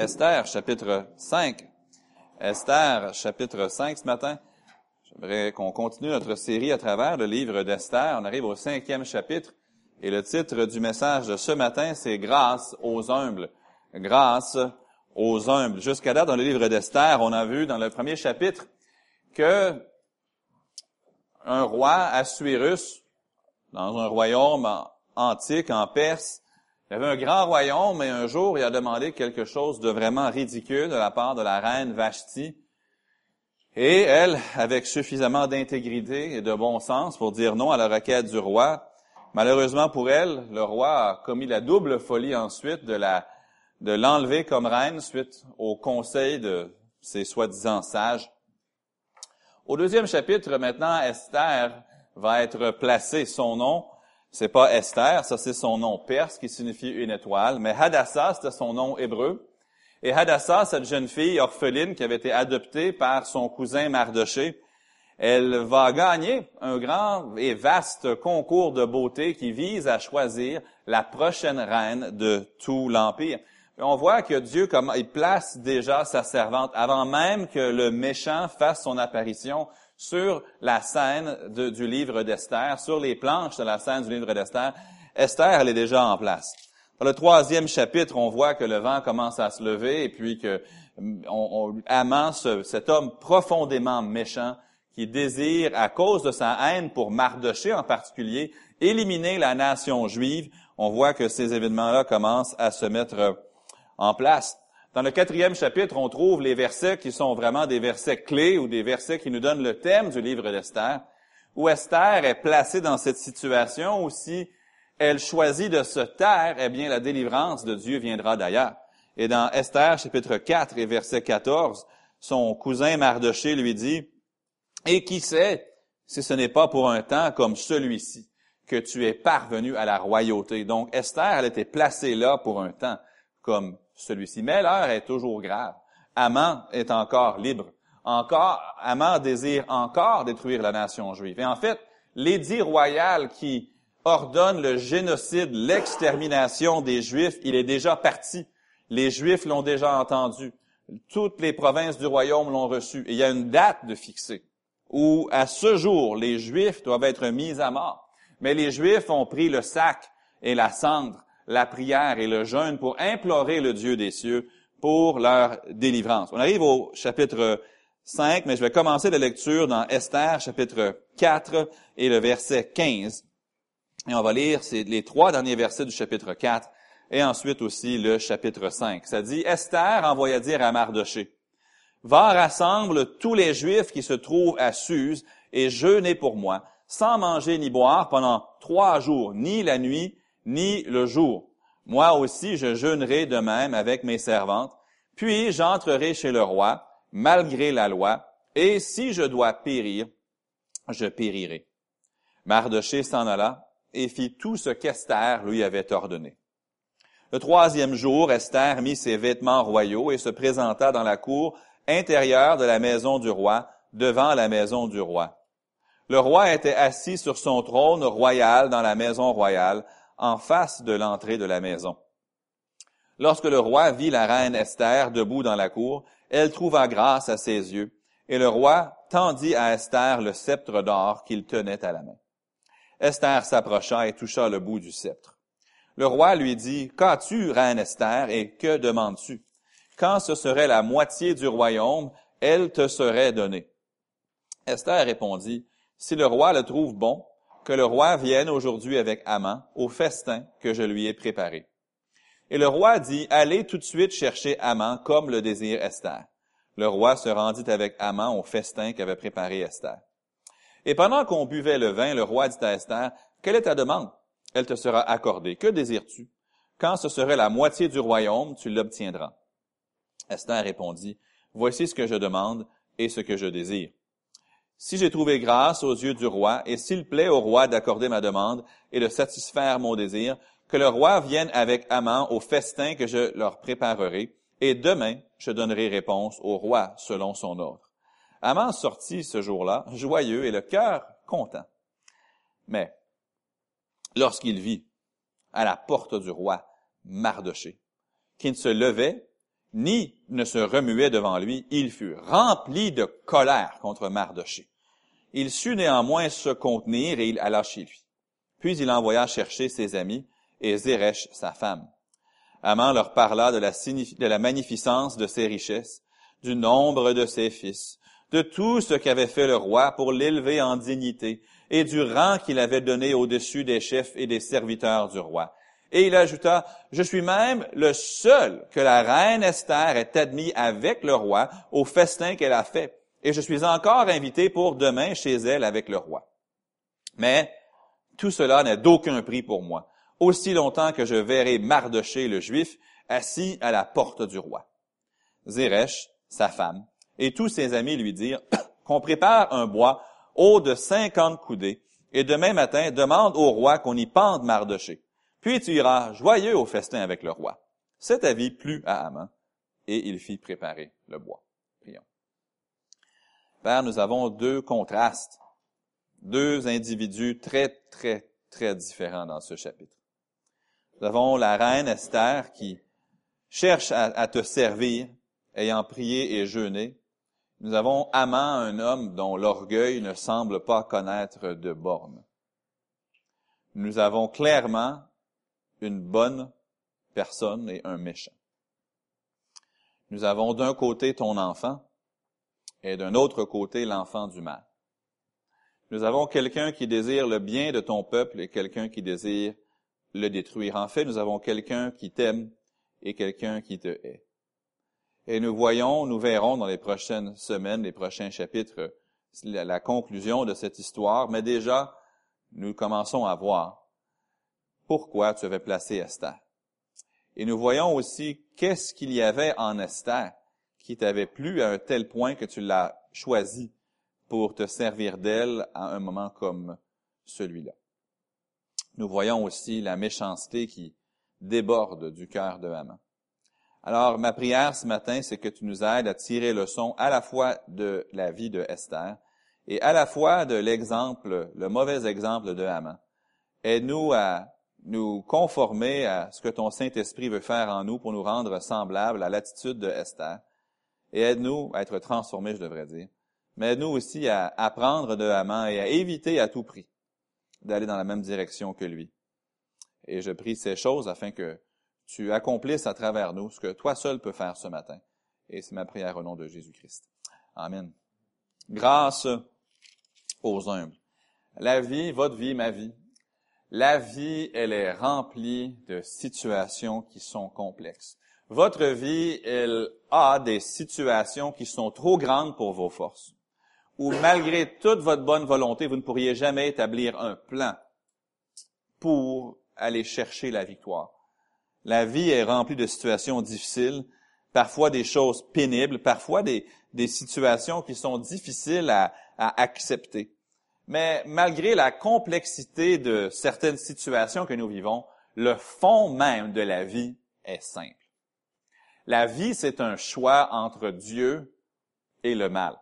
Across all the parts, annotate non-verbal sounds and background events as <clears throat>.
Esther, chapitre 5. Esther, chapitre 5 ce matin. J'aimerais qu'on continue notre série à travers le livre d'Esther. On arrive au cinquième chapitre et le titre du message de ce matin, c'est Grâce aux humbles. Grâce aux humbles. Jusqu'à là, dans le livre d'Esther, on a vu dans le premier chapitre que un roi, Assuérus, dans un royaume antique en Perse, il avait un grand royaume, mais un jour, il a demandé quelque chose de vraiment ridicule de la part de la reine Vashti. Et elle, avec suffisamment d'intégrité et de bon sens pour dire non à la requête du roi, malheureusement pour elle, le roi a commis la double folie ensuite de de l'enlever comme reine suite au conseil de ses soi-disant sages. Au deuxième chapitre, maintenant, Esther va être placée. Son nom c'est pas Esther, ça c'est son nom perse qui signifie une étoile, mais Hadassah, c'était son nom hébreu. Et Hadassah, cette jeune fille orpheline qui avait été adoptée par son cousin Mardoché, elle va gagner un grand et vaste concours de beauté qui vise à choisir la prochaine reine de tout l'Empire. On voit que Dieu, comme, il place déjà sa servante avant même que le méchant fasse son apparition sur la scène du livre d'Esther, sur les planches de la scène du livre d'Esther. Esther, elle est déjà en place. Dans le troisième chapitre, on voit que le vent commence à se lever et puis que on, on cet homme profondément méchant qui désire, à cause de sa haine pour Mardoché en particulier, éliminer la nation juive. On voit que ces événements-là commencent à se mettre en place. Dans le quatrième chapitre, on trouve les versets qui sont vraiment des versets clés ou des versets qui nous donnent le thème du livre d'Esther, où Esther est placée dans cette situation où si elle choisit de se taire, eh bien la délivrance de Dieu viendra d'ailleurs. Et dans Esther chapitre 4 et verset 14, son cousin Mardoché lui dit, Et qui sait si ce n'est pas pour un temps comme celui-ci que tu es parvenu à la royauté. Donc Esther, elle était placée là pour un temps comme celui-ci. Mais l'heure est toujours grave. Aman est encore libre. Encore, Aman désire encore détruire la nation juive. Et en fait, l'édit royal qui ordonne le génocide, l'extermination des Juifs, il est déjà parti. Les Juifs l'ont déjà entendu. Toutes les provinces du royaume l'ont reçu. Et il y a une date de fixée où, à ce jour, les Juifs doivent être mis à mort. Mais les Juifs ont pris le sac et la cendre la prière et le jeûne pour implorer le Dieu des cieux pour leur délivrance. On arrive au chapitre 5, mais je vais commencer la lecture dans Esther, chapitre 4 et le verset 15. Et on va lire les trois derniers versets du chapitre 4 et ensuite aussi le chapitre 5. Ça dit, Esther envoya dire à Mardoché, Va rassemble tous les Juifs qui se trouvent à Suse et jeûnez pour moi, sans manger ni boire pendant trois jours, ni la nuit, ni le jour. Moi aussi, je jeûnerai de même avec mes servantes, puis j'entrerai chez le roi, malgré la loi, et si je dois périr, je périrai. Mardoché s'en alla et fit tout ce qu'Esther lui avait ordonné. Le troisième jour, Esther mit ses vêtements royaux et se présenta dans la cour intérieure de la maison du roi, devant la maison du roi. Le roi était assis sur son trône royal dans la maison royale, en face de l'entrée de la maison. Lorsque le roi vit la reine Esther debout dans la cour, elle trouva grâce à ses yeux, et le roi tendit à Esther le sceptre d'or qu'il tenait à la main. Esther s'approcha et toucha le bout du sceptre. Le roi lui dit, Qu'as-tu, reine Esther, et que demandes-tu? Quand ce serait la moitié du royaume, elle te serait donnée. Esther répondit, Si le roi le trouve bon, que le roi vienne aujourd'hui avec Aman au festin que je lui ai préparé. Et le roi dit, allez tout de suite chercher Aman comme le désire Esther. Le roi se rendit avec Aman au festin qu'avait préparé Esther. Et pendant qu'on buvait le vin, le roi dit à Esther, quelle est ta demande? Elle te sera accordée. Que désires-tu? Quand ce serait la moitié du royaume, tu l'obtiendras. Esther répondit, voici ce que je demande et ce que je désire si j'ai trouvé grâce aux yeux du roi, et s'il plaît au roi d'accorder ma demande et de satisfaire mon désir, que le roi vienne avec Aman au festin que je leur préparerai, et demain je donnerai réponse au roi selon son ordre. Aman sortit ce jour-là, joyeux et le cœur content. Mais lorsqu'il vit à la porte du roi Mardoché, qui ne se levait ni ne se remuait devant lui, il fut rempli de colère contre Mardoché. Il sut néanmoins se contenir et il alla chez lui. Puis il envoya chercher ses amis et Zeresh, sa femme. Aman leur parla de la, de la magnificence de ses richesses, du nombre de ses fils, de tout ce qu'avait fait le roi pour l'élever en dignité, et du rang qu'il avait donné au-dessus des chefs et des serviteurs du roi. Et il ajouta, je suis même le seul que la reine Esther ait admis avec le roi au festin qu'elle a fait, et je suis encore invité pour demain chez elle avec le roi. Mais tout cela n'est d'aucun prix pour moi, aussi longtemps que je verrai Mardoché le juif assis à la porte du roi. Zeresh, sa femme, et tous ses amis lui dirent qu'on prépare un bois haut de cinquante coudées, et demain matin demande au roi qu'on y pende Mardoché. Puis tu iras joyeux au festin avec le roi. Cet avis plut à Haman, et il fit préparer le bois. Prions. Père, nous avons deux contrastes, deux individus très, très, très différents dans ce chapitre. Nous avons la reine Esther qui cherche à, à te servir, ayant prié et jeûné, nous avons Amant, un homme dont l'orgueil ne semble pas connaître de bornes. Nous avons clairement une bonne personne et un méchant. Nous avons d'un côté ton enfant et d'un autre côté l'enfant du mal. Nous avons quelqu'un qui désire le bien de ton peuple et quelqu'un qui désire le détruire. En fait, nous avons quelqu'un qui t'aime et quelqu'un qui te hait. Et nous voyons, nous verrons dans les prochaines semaines, les prochains chapitres, la, conclusion de cette histoire, mais déjà, nous commençons à voir pourquoi tu avais placé Esther. Et nous voyons aussi qu'est-ce qu'il y avait en Esther qui t'avait plu à un tel point que tu l'as choisi pour te servir d'elle à un moment comme celui-là. Nous voyons aussi la méchanceté qui déborde du cœur de Haman. Alors, ma prière ce matin, c'est que tu nous aides à tirer le son à la fois de la vie de Esther et à la fois de l'exemple, le mauvais exemple de Haman. Aide-nous à nous conformer à ce que ton Saint-Esprit veut faire en nous pour nous rendre semblables à l'attitude de Esther. Et aide-nous à être transformés, je devrais dire. Mais aide-nous aussi à apprendre de Haman et à éviter à tout prix d'aller dans la même direction que lui. Et je prie ces choses afin que tu accomplisses à travers nous ce que toi seul peux faire ce matin. Et c'est ma prière au nom de Jésus-Christ. Amen. Grâce aux humbles. La vie, votre vie, ma vie, la vie, elle est remplie de situations qui sont complexes. Votre vie, elle a des situations qui sont trop grandes pour vos forces. Ou malgré toute votre bonne volonté, vous ne pourriez jamais établir un plan pour aller chercher la victoire. La vie est remplie de situations difficiles, parfois des choses pénibles, parfois des, situations qui sont difficiles à accepter. Mais malgré la complexité de certaines situations que nous vivons, le fond même de la vie est simple. La vie, c'est un choix entre Dieu et le mal.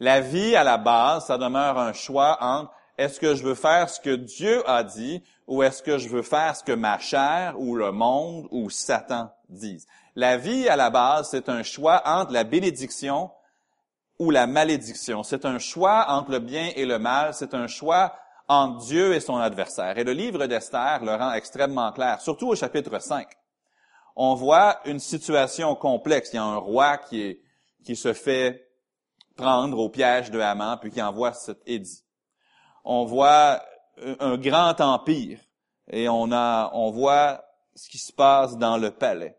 La vie, à la base, ça demeure un choix entre est-ce que je veux faire ce que Dieu a dit ou est-ce que je veux faire ce que ma chair ou le monde ou Satan disent? La vie, à la base, c'est un choix entre la bénédiction ou la malédiction. C'est un choix entre le bien et le mal. C'est un choix entre Dieu et son adversaire. Et le livre d'Esther le rend extrêmement clair, surtout au chapitre 5. On voit une situation complexe. Il y a un roi qui, se fait prendre au piège de Haman, puis qui envoie cet édit on voit un grand empire et on a, on voit ce qui se passe dans le palais.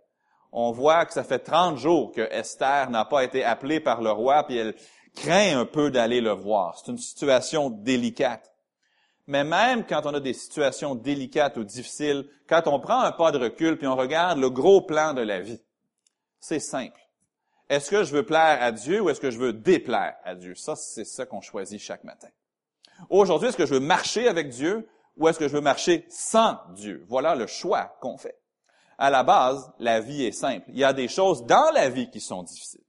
On voit que ça fait 30 jours que Esther n'a pas été appelée par le roi, puis elle craint un peu d'aller le voir. C'est une situation délicate. Mais même quand on a des situations délicates ou difficiles, quand on prend un pas de recul puis on regarde le gros plan de la vie, c'est simple. Est-ce que je veux plaire à Dieu ou est-ce que je veux déplaire à Dieu? Ça, c'est ça qu'on choisit chaque matin. Aujourd'hui, est-ce que je veux marcher avec Dieu ou est-ce que je veux marcher sans Dieu? Voilà le choix qu'on fait. À la base, la vie est simple. Il y a des choses dans la vie qui sont difficiles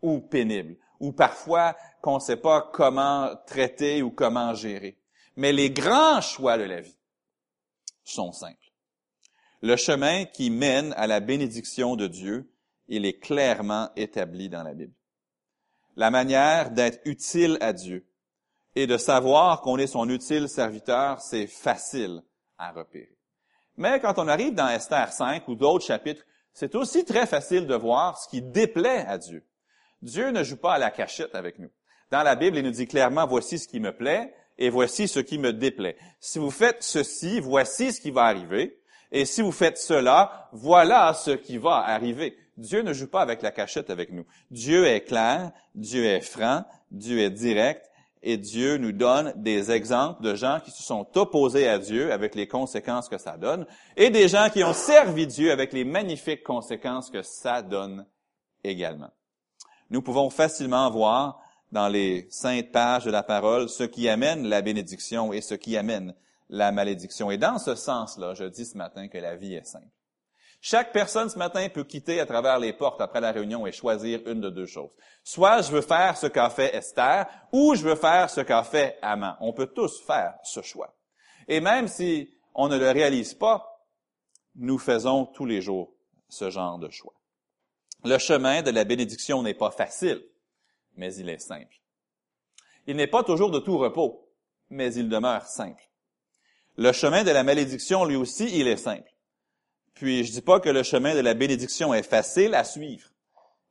ou pénibles ou parfois qu'on ne sait pas comment traiter ou comment gérer. Mais les grands choix de la vie sont simples. Le chemin qui mène à la bénédiction de Dieu il est clairement établi dans la Bible. La manière d'être utile à Dieu et de savoir qu'on est son utile serviteur, c'est facile à repérer. Mais quand on arrive dans Esther 5 ou d'autres chapitres, c'est aussi très facile de voir ce qui déplaît à Dieu. Dieu ne joue pas à la cachette avec nous. Dans la Bible, il nous dit clairement, voici ce qui me plaît et voici ce qui me déplaît. Si vous faites ceci, voici ce qui va arriver. Et si vous faites cela, voilà ce qui va arriver. Dieu ne joue pas avec la cachette avec nous. Dieu est clair, Dieu est franc, Dieu est direct, et Dieu nous donne des exemples de gens qui se sont opposés à Dieu avec les conséquences que ça donne, et des gens qui ont servi Dieu avec les magnifiques conséquences que ça donne également. Nous pouvons facilement voir dans les saintes pages de la parole ce qui amène la bénédiction et ce qui amène la malédiction. Et dans ce sens-là, je dis ce matin que la vie est simple. Chaque personne ce matin peut quitter à travers les portes après la réunion et choisir une de deux choses. Soit je veux faire ce qu'a fait Esther, ou je veux faire ce qu'a fait Amman. On peut tous faire ce choix. Et même si on ne le réalise pas, nous faisons tous les jours ce genre de choix. Le chemin de la bénédiction n'est pas facile, mais il est simple. Il n'est pas toujours de tout repos, mais il demeure simple. Le chemin de la malédiction, lui aussi, il est simple. Puis je dis pas que le chemin de la bénédiction est facile à suivre,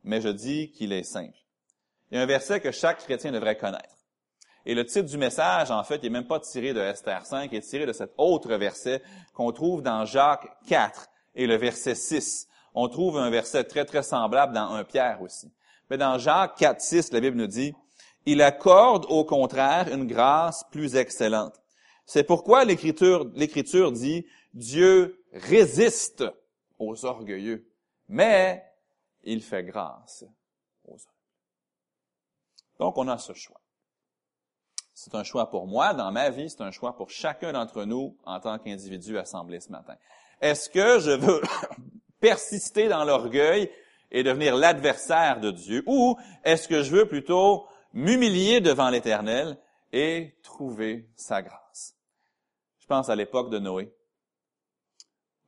mais je dis qu'il est simple. Il y a un verset que chaque chrétien devrait connaître. Et le titre du message, en fait, n'est même pas tiré de Esther 5, il est tiré de cet autre verset qu'on trouve dans Jacques 4 et le verset 6. On trouve un verset très, très semblable dans 1 Pierre aussi. Mais dans Jacques 4, 6, la Bible nous dit, il accorde au contraire une grâce plus excellente. C'est pourquoi l'Écriture dit, Dieu résiste aux orgueilleux, mais il fait grâce aux hommes. Donc, on a ce choix. C'est un choix pour moi dans ma vie, c'est un choix pour chacun d'entre nous en tant qu'individu assemblé ce matin. Est-ce que je veux <laughs> persister dans l'orgueil et devenir l'adversaire de Dieu, ou est-ce que je veux plutôt m'humilier devant l'Éternel et trouver sa grâce? Je pense à l'époque de Noé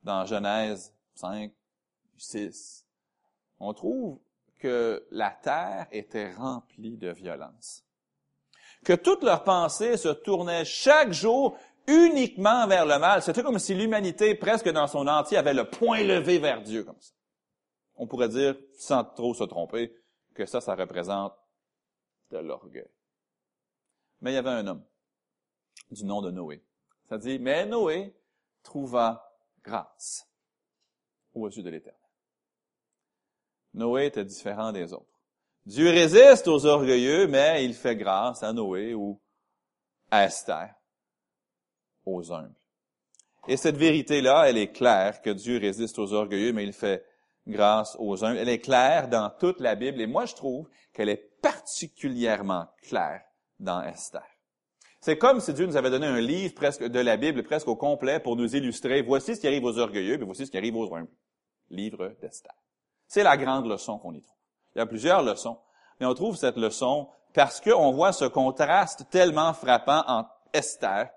dans Genèse 5, 6, on trouve que la terre était remplie de violence. Que toutes leurs pensées se tournaient chaque jour uniquement vers le mal. C'était comme si l'humanité, presque dans son entier, avait le point levé vers Dieu, comme ça. On pourrait dire, sans trop se tromper, que ça, ça représente de l'orgueil. Mais il y avait un homme du nom de Noé. Ça dit, mais Noé trouva grâce aux yeux de l'Éternel. Noé était différent des autres. Dieu résiste aux orgueilleux, mais il fait grâce à Noé ou à Esther, aux humbles. Et cette vérité-là, elle est claire que Dieu résiste aux orgueilleux, mais il fait grâce aux humbles. Elle est claire dans toute la Bible et moi je trouve qu'elle est particulièrement claire dans Esther. C'est comme si Dieu nous avait donné un livre presque de la Bible presque au complet pour nous illustrer voici ce qui arrive aux orgueilleux, puis voici ce qui arrive aux humbles. Livre d'Esther. C'est la grande leçon qu'on y trouve. Il y a plusieurs leçons, mais on trouve cette leçon parce qu'on voit ce contraste tellement frappant entre Esther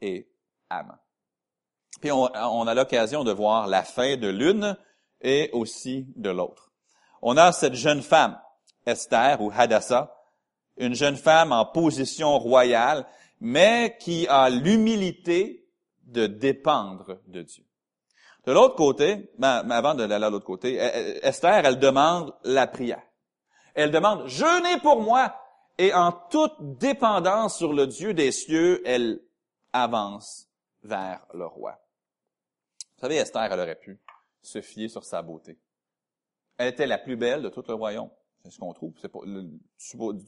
et Amman. Puis on a l'occasion de voir la fin de l'une et aussi de l'autre. On a cette jeune femme, Esther ou Hadassah, une jeune femme en position royale, mais qui a l'humilité de dépendre de Dieu. De l'autre côté, mais avant d'aller à l'autre côté, Esther, elle demande la prière. Elle demande, jeûnez pour moi, et en toute dépendance sur le Dieu des cieux, elle avance vers le roi. Vous savez, Esther, elle aurait pu se fier sur sa beauté. Elle était la plus belle de tout le royaume. C'est ce qu'on trouve. C'est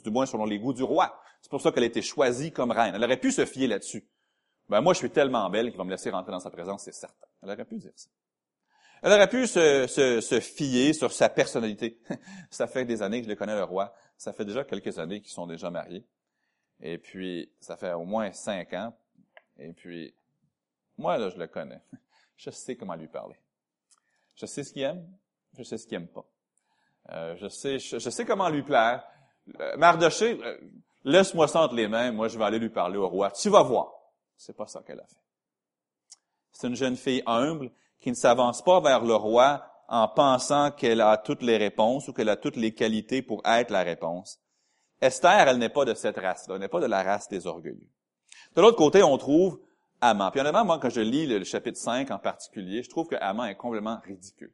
du moins selon les goûts du roi. C'est pour ça qu'elle a été choisie comme reine. Elle aurait pu se fier là-dessus. Ben moi, je suis tellement belle qu'il va me laisser rentrer dans sa présence, c'est certain. Elle aurait pu dire ça. Elle aurait pu se, se, se fier sur sa personnalité. <laughs> ça fait des années que je le connais, le roi. Ça fait déjà quelques années qu'ils sont déjà mariés. Et puis, ça fait au moins cinq ans. Et puis, moi, là, je le connais. <laughs> Je sais comment lui parler. Je sais ce qu'il aime, je sais ce qu'il aime pas. Euh, je, sais, je, sais comment lui plaire. Euh, Mardoché, euh, laisse-moi ça entre les mains, moi je vais aller lui parler au roi. Tu vas voir. C'est pas ça qu'elle a fait. C'est une jeune fille humble qui ne s'avance pas vers le roi en pensant qu'elle a toutes les réponses ou qu'elle a toutes les qualités pour être la réponse. Esther, elle n'est pas de cette race-là, elle n'est pas de la race des orgueilleux. De l'autre côté, on trouve Amant. Puis honnêtement, moi, quand je lis le chapitre 5 en particulier, je trouve que Amant est complètement ridicule.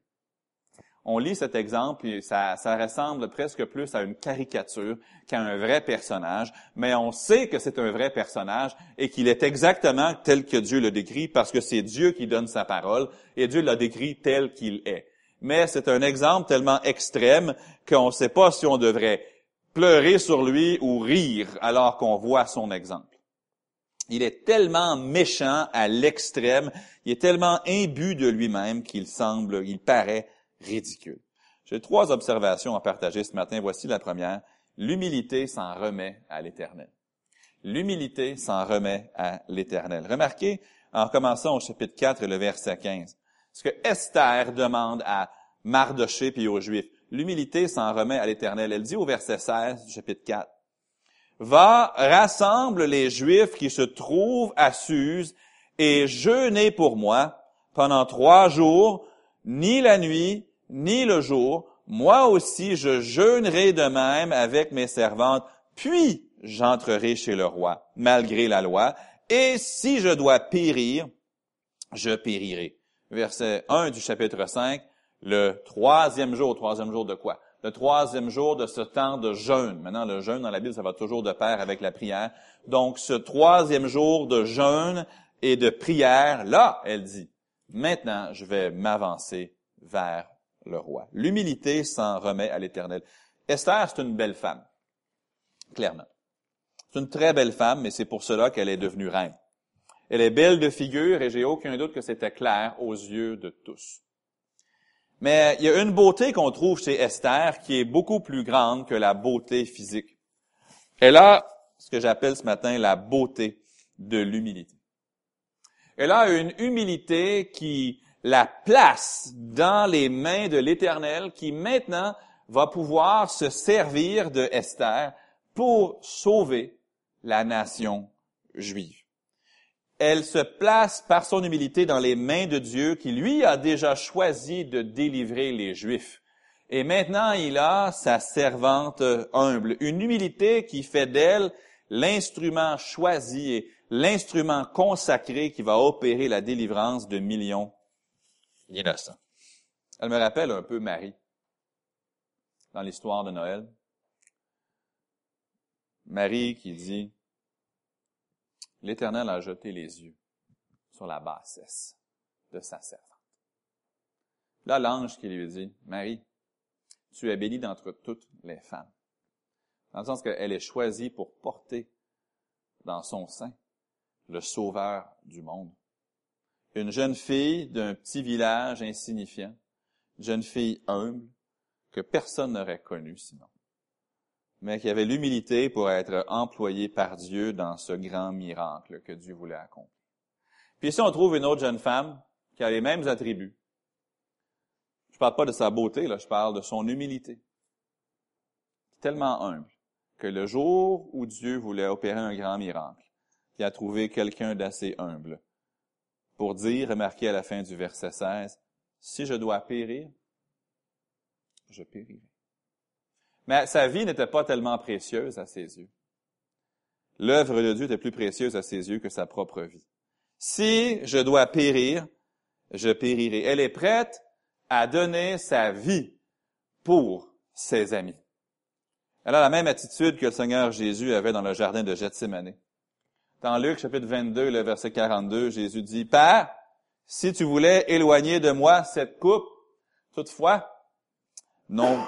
On lit cet exemple et ça, ressemble presque plus à une caricature qu'à un vrai personnage, mais on sait que c'est un vrai personnage et qu'il est exactement tel que Dieu le décrit parce que c'est Dieu qui donne sa parole et Dieu l'a décrit tel qu'il est. Mais c'est un exemple tellement extrême qu'on ne sait pas si on devrait pleurer sur lui ou rire alors qu'on voit son exemple. Il est tellement méchant à l'extrême, il est tellement imbu de lui-même qu'il semble, il paraît J'ai trois observations à partager ce matin. Voici la première. L'humilité s'en remet à l'Éternel. L'humilité s'en remet à l'Éternel. Remarquez, en commençant au chapitre 4 et le verset 15, ce que Esther demande à Mardoché puis aux Juifs. L'humilité s'en remet à l'Éternel. Elle dit au verset 16 du chapitre 4, Va, rassemble les Juifs qui se trouvent à Suse et jeûnez pour moi pendant trois jours, ni la nuit, ni le jour. Moi aussi, je jeûnerai de même avec mes servantes, puis j'entrerai chez le roi, malgré la loi. Et si je dois périr, je périrai. Verset 1 du chapitre 5, le troisième jour, troisième jour de quoi? le troisième jour de ce temps de jeûne. Maintenant, le jeûne dans la Bible, ça va toujours de pair avec la prière. Donc, ce troisième jour de jeûne et de prière, là, elle dit, maintenant, je vais m'avancer vers le roi. L'humilité s'en remet à l'Éternel. Esther, c'est une belle femme, clairement. C'est une très belle femme, mais c'est pour cela qu'elle est devenue reine. Elle est belle de figure et j'ai aucun doute que c'était clair aux yeux de tous. Mais il y a une beauté qu'on trouve chez Esther qui est beaucoup plus grande que la beauté physique. Elle a ce que j'appelle ce matin la beauté de l'humilité. Elle a une humilité qui la place dans les mains de l'Éternel qui maintenant va pouvoir se servir de Esther pour sauver la nation juive elle se place par son humilité dans les mains de Dieu qui lui a déjà choisi de délivrer les Juifs. Et maintenant, il a sa servante humble, une humilité qui fait d'elle l'instrument choisi et l'instrument consacré qui va opérer la délivrance de millions Elle me rappelle un peu Marie dans l'histoire de Noël. Marie qui dit, l'Éternel a jeté les yeux sur la bassesse de sa servante. Là, l'ange qui lui dit, Marie, tu es bénie d'entre toutes les femmes. Dans le sens qu'elle est choisie pour porter dans son sein le sauveur du monde. Une jeune fille d'un petit village insignifiant, une jeune fille humble, que personne n'aurait connue sinon mais qui avait l'humilité pour être employé par Dieu dans ce grand miracle que Dieu voulait accomplir. Puis ici, on trouve une autre jeune femme qui a les mêmes attributs. Je parle pas de sa beauté, là, je parle de son humilité. Tellement humble que le jour où Dieu voulait opérer un grand miracle, il a trouvé quelqu'un d'assez humble pour dire, remarquez à la fin du verset 16, si je dois périr, je périrai. Mais sa vie n'était pas tellement précieuse à ses yeux. L'œuvre de Dieu était plus précieuse à ses yeux que sa propre vie. Si je dois périr, je périrai. Elle est prête à donner sa vie pour ses amis. Elle a la même attitude que le Seigneur Jésus avait dans le jardin de Gethsemane. Dans Luc chapitre 22, le verset 42, Jésus dit, Père, si tu voulais éloigner de moi cette coupe, toutefois, non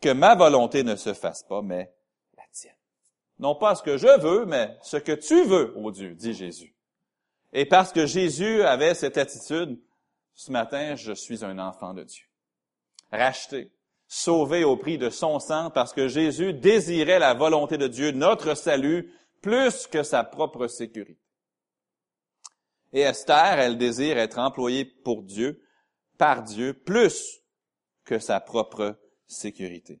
que ma volonté ne se fasse pas, mais la tienne. Non pas ce que je veux, mais ce que tu veux, ô Dieu, dit Jésus. Et parce que Jésus avait cette attitude, ce matin, je suis un enfant de Dieu. Racheté, sauvé au prix de son sang, parce que Jésus désirait la volonté de Dieu, notre salut, plus que sa propre sécurité. Et Esther, elle désire être employée pour Dieu, par Dieu, plus que sa propre sécurité.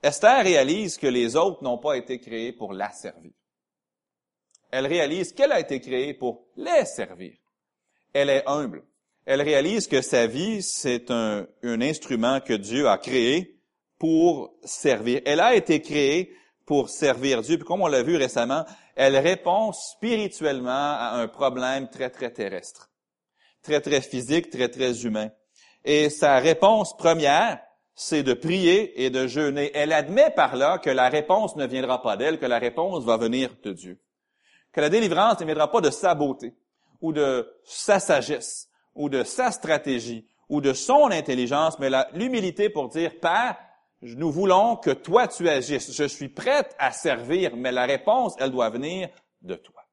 Esther réalise que les autres n'ont pas été créés pour la servir. Elle réalise qu'elle a été créée pour les servir. Elle est humble. Elle réalise que sa vie, c'est un, instrument que Dieu a créé pour servir. Elle a été créée pour servir Dieu. Puis comme on l'a vu récemment, elle répond spirituellement à un problème très, très terrestre, très, très physique, très, très humain. Et sa réponse première, c'est de prier et de jeûner. Elle admet par là que la réponse ne viendra pas d'elle, que la réponse va venir de Dieu. Que la délivrance ne viendra pas de sa beauté, ou de sa sagesse, ou de sa stratégie, ou de son intelligence, mais l'humilité pour dire, Père, nous voulons que toi tu agisses. Je suis prête à servir, mais la réponse, elle doit venir de toi.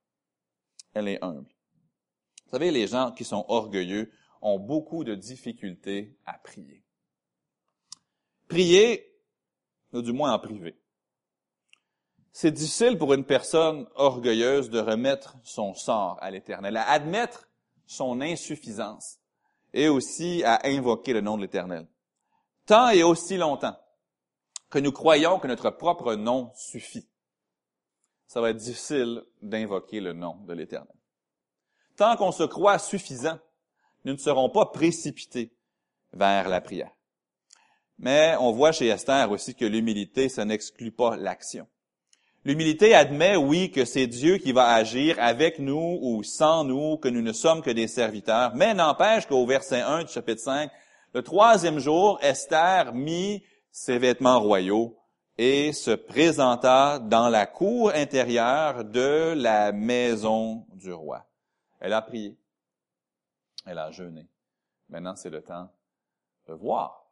Elle est humble. Vous savez, les gens qui sont orgueilleux ont beaucoup de difficultés à prier. Prier, ou du moins en privé. C'est difficile pour une personne orgueilleuse de remettre son sort à l'Éternel, à admettre son insuffisance et aussi à invoquer le nom de l'Éternel. Tant et aussi longtemps que nous croyons que notre propre nom suffit, ça va être difficile d'invoquer le nom de l'Éternel. Tant qu'on se croit suffisant, nous ne serons pas précipités vers la prière. Mais on voit chez Esther aussi que l'humilité, ça n'exclut pas l'action. L'humilité admet, oui, que c'est Dieu qui va agir avec nous ou sans nous, que nous ne sommes que des serviteurs, mais n'empêche qu'au verset 1 du chapitre 5, le troisième jour, Esther mit ses vêtements royaux et se présenta dans la cour intérieure de la maison du roi. Elle a prié. Elle a jeûné. Maintenant, c'est le temps de voir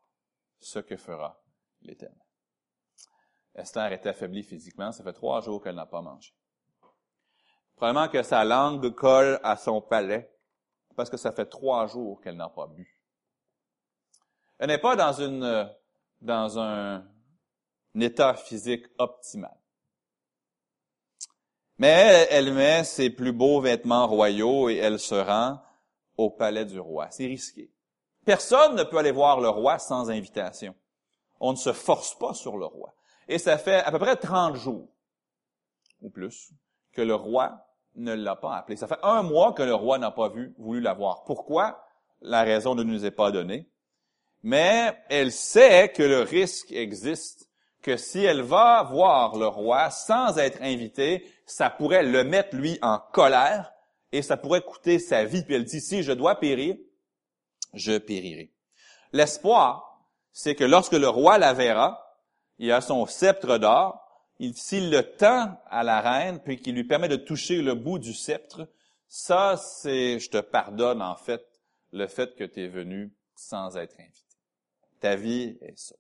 ce que fera l'Éternel. Esther est affaiblie physiquement. Ça fait trois jours qu'elle n'a pas mangé. Probablement que sa langue colle à son palais parce que ça fait trois jours qu'elle n'a pas bu. Elle n'est pas dans une dans un, état physique optimal. Mais elle met ses plus beaux vêtements royaux et elle se rend au palais du roi. C'est risqué. Personne ne peut aller voir le roi sans invitation. On ne se force pas sur le roi. Et ça fait à peu près 30 jours, ou plus, que le roi ne l'a pas appelé. Ça fait un mois que le roi n'a pas vu, voulu la voir. Pourquoi? La raison ne nous est pas donnée mais elle sait que le risque existe, que si elle va voir le roi sans être invitée, ça pourrait le mettre lui en colère et ça pourrait coûter sa vie. Puis elle dit, si je dois périr, je périrai. L'espoir, c'est que lorsque le roi la verra, il a son sceptre d'or, s'il le tend à la reine, puis qu'il lui permet de toucher le bout du sceptre, ça, c'est, je te pardonne en fait le fait que tu es venu sans être invité ta vie est sauve.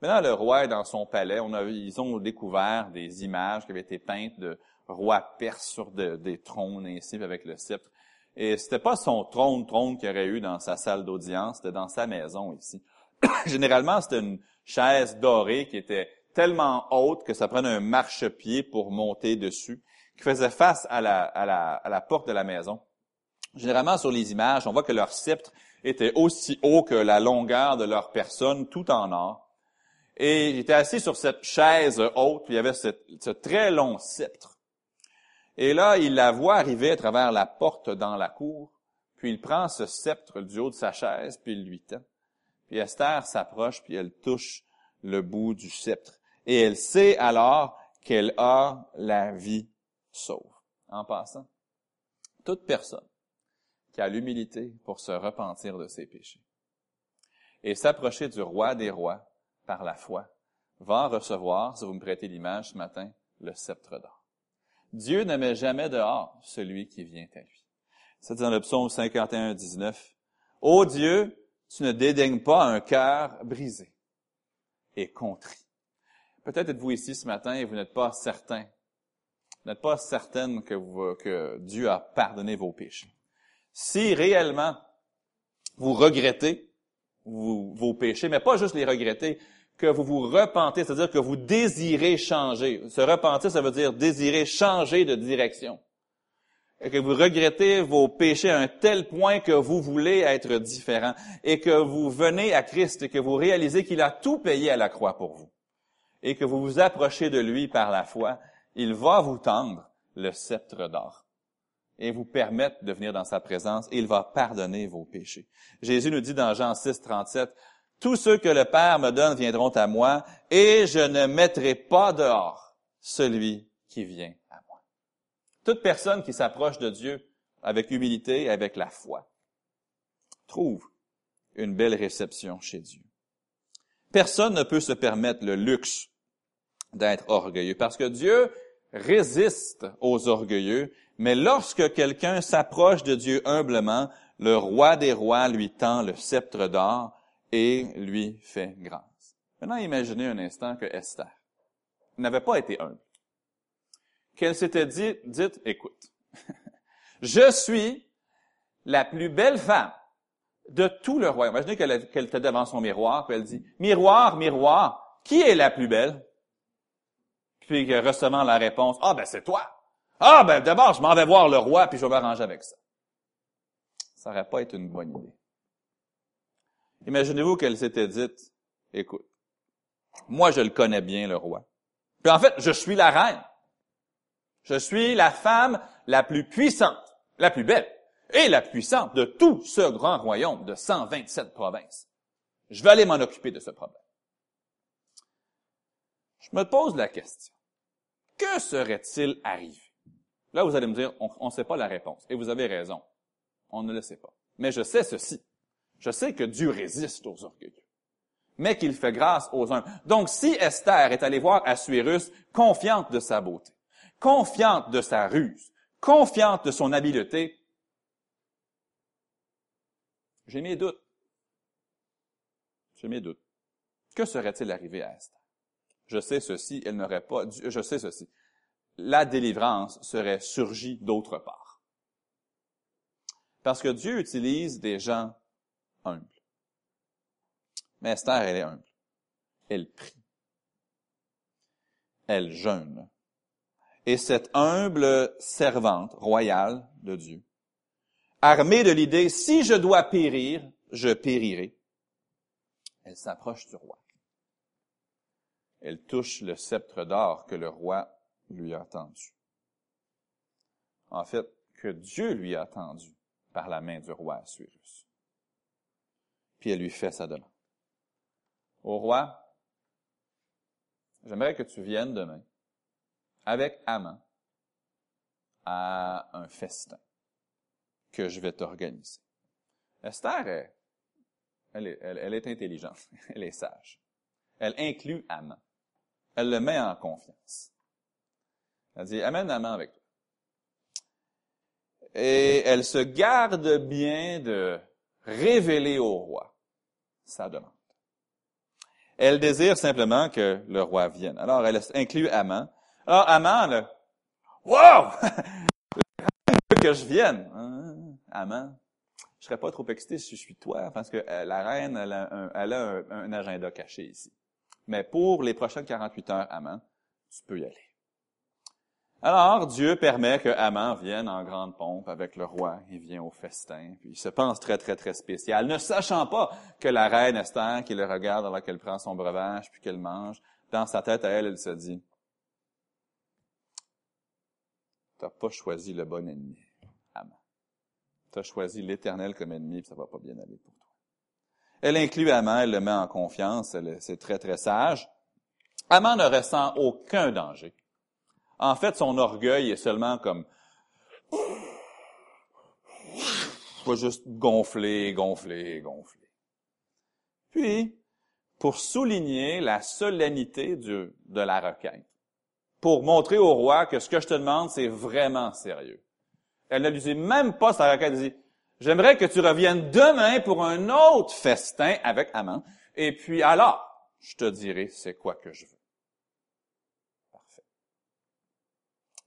Maintenant, le roi est dans son palais. On a, ils ont découvert des images qui avaient été peintes de rois perses sur des trônes ainsi avec le sceptre. Et c'était pas son trône, trône qu'il aurait eu dans sa salle d'audience, c'était dans sa maison ici. <coughs> Généralement, c'était une chaise dorée qui était tellement haute que ça prenait un marchepied pour monter dessus, qui faisait face à la, à la, à la porte de la maison. Généralement, sur les images, on voit que leur sceptre était aussi haut que la longueur de leur personne, tout en or. Et il était assis sur cette chaise haute, puis il y avait ce très long sceptre. Et là, il la voit arriver à travers la porte dans la cour, puis il prend ce sceptre du haut de sa chaise, puis il lui tend. Puis Esther s'approche, puis elle touche le bout du sceptre. Et elle sait alors qu'elle a la vie sauve. En passant, toute personne qui a l'humilité pour se repentir de ses péchés. Et s'approcher du roi des rois par la foi va recevoir, si vous me prêtez l'image ce matin, le sceptre d'or. Dieu ne met jamais dehors celui qui vient à lui. C'est dans le psaume 51, 19. Ô Dieu, tu ne dédaignes pas un cœur brisé et contrit. Peut-être êtes-vous ici ce matin et vous n'êtes pas certain, n'êtes pas certaine que Dieu a pardonné vos péchés. Si réellement vous regrettez vos péchés, mais pas juste les regretter, que vous vous repentez, c'est-à-dire que vous désirez changer. Se repentir, ça veut dire désirer changer de direction. Et que vous regrettez vos péchés à un tel point que vous voulez être différent et que vous venez à Christ et que vous réalisez qu'il a tout payé à la croix pour vous et que vous vous approchez de lui par la foi, il va vous tendre le sceptre d'or et vous permettre de venir dans sa présence et il va pardonner vos péchés. Jésus nous dit dans Jean 6, 37, Tous ceux que le Père me donne viendront à moi et je ne mettrai pas dehors celui qui vient à moi. Toute personne qui s'approche de Dieu avec humilité et avec la foi trouve une belle réception chez Dieu. Personne ne peut se permettre le luxe d'être orgueilleux parce que Dieu résiste aux orgueilleux, mais lorsque quelqu'un s'approche de Dieu humblement, le roi des rois lui tend le sceptre d'or et lui fait grâce. Maintenant, imaginez un instant que Esther n'avait pas été humble. Qu'elle s'était dit, dites, écoute, <laughs> je suis la plus belle femme de tout le royaume. Imaginez qu'elle était devant son miroir, puis elle dit, miroir, miroir, qui est la plus belle? Puis recevant la réponse, ah ben c'est toi. Ah ben d'abord, je m'en vais voir le roi, puis je vais m'arranger avec ça. Ça n'aurait pas été une bonne idée. Imaginez-vous qu'elle s'était dite, écoute, moi je le connais bien, le roi. Puis en fait, je suis la reine. Je suis la femme la plus puissante, la plus belle et la puissante de tout ce grand royaume de 127 provinces. Je vais aller m'en occuper de ce problème. Je me pose la question. Que serait-il arrivé? Là, vous allez me dire, on ne sait pas la réponse. Et vous avez raison. On ne le sait pas. Mais je sais ceci. Je sais que Dieu résiste aux orgueilleux, mais qu'il fait grâce aux uns. Donc, si Esther est allée voir Assuérus confiante de sa beauté, confiante de sa ruse, confiante de son habileté, j'ai mes doutes. J'ai mes doutes. Que serait-il arrivé à Esther? Je sais ceci, elle n'aurait pas, je sais ceci. La délivrance serait surgie d'autre part. Parce que Dieu utilise des gens humbles. Mais Esther, elle est humble. Elle prie. Elle jeûne. Et cette humble servante royale de Dieu armée de l'idée, si je dois périr, je périrai. Elle s'approche du roi. Elle touche le sceptre d'or que le roi lui a tendu. En fait, que Dieu lui a tendu par la main du roi Assuérus. Puis elle lui fait sa demande. Au roi, j'aimerais que tu viennes demain avec Amant à un festin que je vais t'organiser. Esther, elle, est, elle, est intelligente, <laughs> elle est sage. Elle inclut Amman. Elle le met en confiance. Elle dit, amène Amman avec toi. Et elle se garde bien de révéler au roi sa demande. Elle désire simplement que le roi vienne. Alors, elle inclut Amman. Alors, Amman, là, wow! <laughs> que je vienne. Amen. Je serais pas trop excité si je suis toi, parce que euh, la reine, elle a, un, agenda caché ici. Mais pour les prochaines 48 heures, Aman, tu peux y aller. Alors, Dieu permet que Aman vienne en grande pompe avec le roi. Il vient au festin, puis il se pense très, très, très spécial, ne sachant pas que la reine Esther, qui le regarde alors qu'elle prend son breuvage, puis qu'elle mange, dans sa tête à elle, elle se dit, t'as pas choisi le bon ennemi tu as choisi l'Éternel comme ennemi, puis ça va pas bien aller pour toi. Elle inclut Amand, elle le met en confiance, c'est très, très sage. Amand ne ressent aucun danger. En fait, son orgueil est seulement comme <laughs> pas juste gonfler, gonfler, gonfler. Puis, pour souligner la solennité de la requête, pour montrer au roi que ce que je te demande, c'est vraiment sérieux. Elle ne lui dit même pas sa requête. Elle dit, j'aimerais que tu reviennes demain pour un autre festin avec Amand. Et puis alors, je te dirai c'est quoi que je veux. Parfait.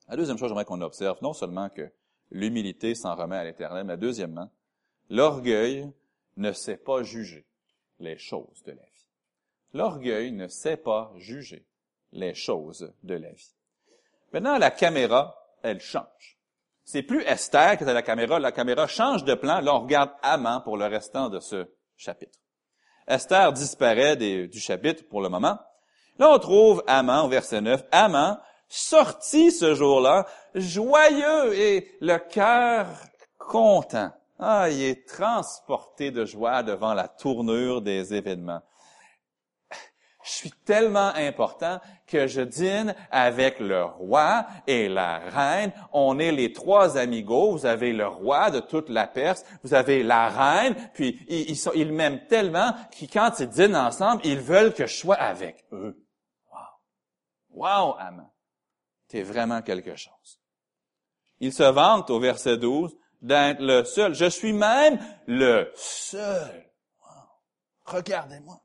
La deuxième chose, j'aimerais qu'on observe, non seulement que l'humilité s'en remet à l'éternel, mais deuxièmement, l'orgueil ne sait pas juger les choses de la vie. L'orgueil ne sait pas juger les choses de la vie. Maintenant, la caméra, elle change. C'est plus Esther qui est à la caméra. La caméra change de plan. Là, on regarde Amant pour le restant de ce chapitre. Esther disparaît du chapitre pour le moment. Là, on trouve Amant au verset 9. Amant sortit ce jour-là, joyeux et le cœur content. Ah, il est transporté de joie devant la tournure des événements. Je suis tellement important que je dîne avec le roi et la reine. On est les trois amigos. Vous avez le roi de toute la Perse, vous avez la reine, puis ils, ils m'aiment tellement que quand ils dînent ensemble, ils veulent que je sois avec eux. Wow! Wow, Amand! T'es vraiment quelque chose. Il se vante au verset 12 d'être le seul. Je suis même le seul. Regardez-moi.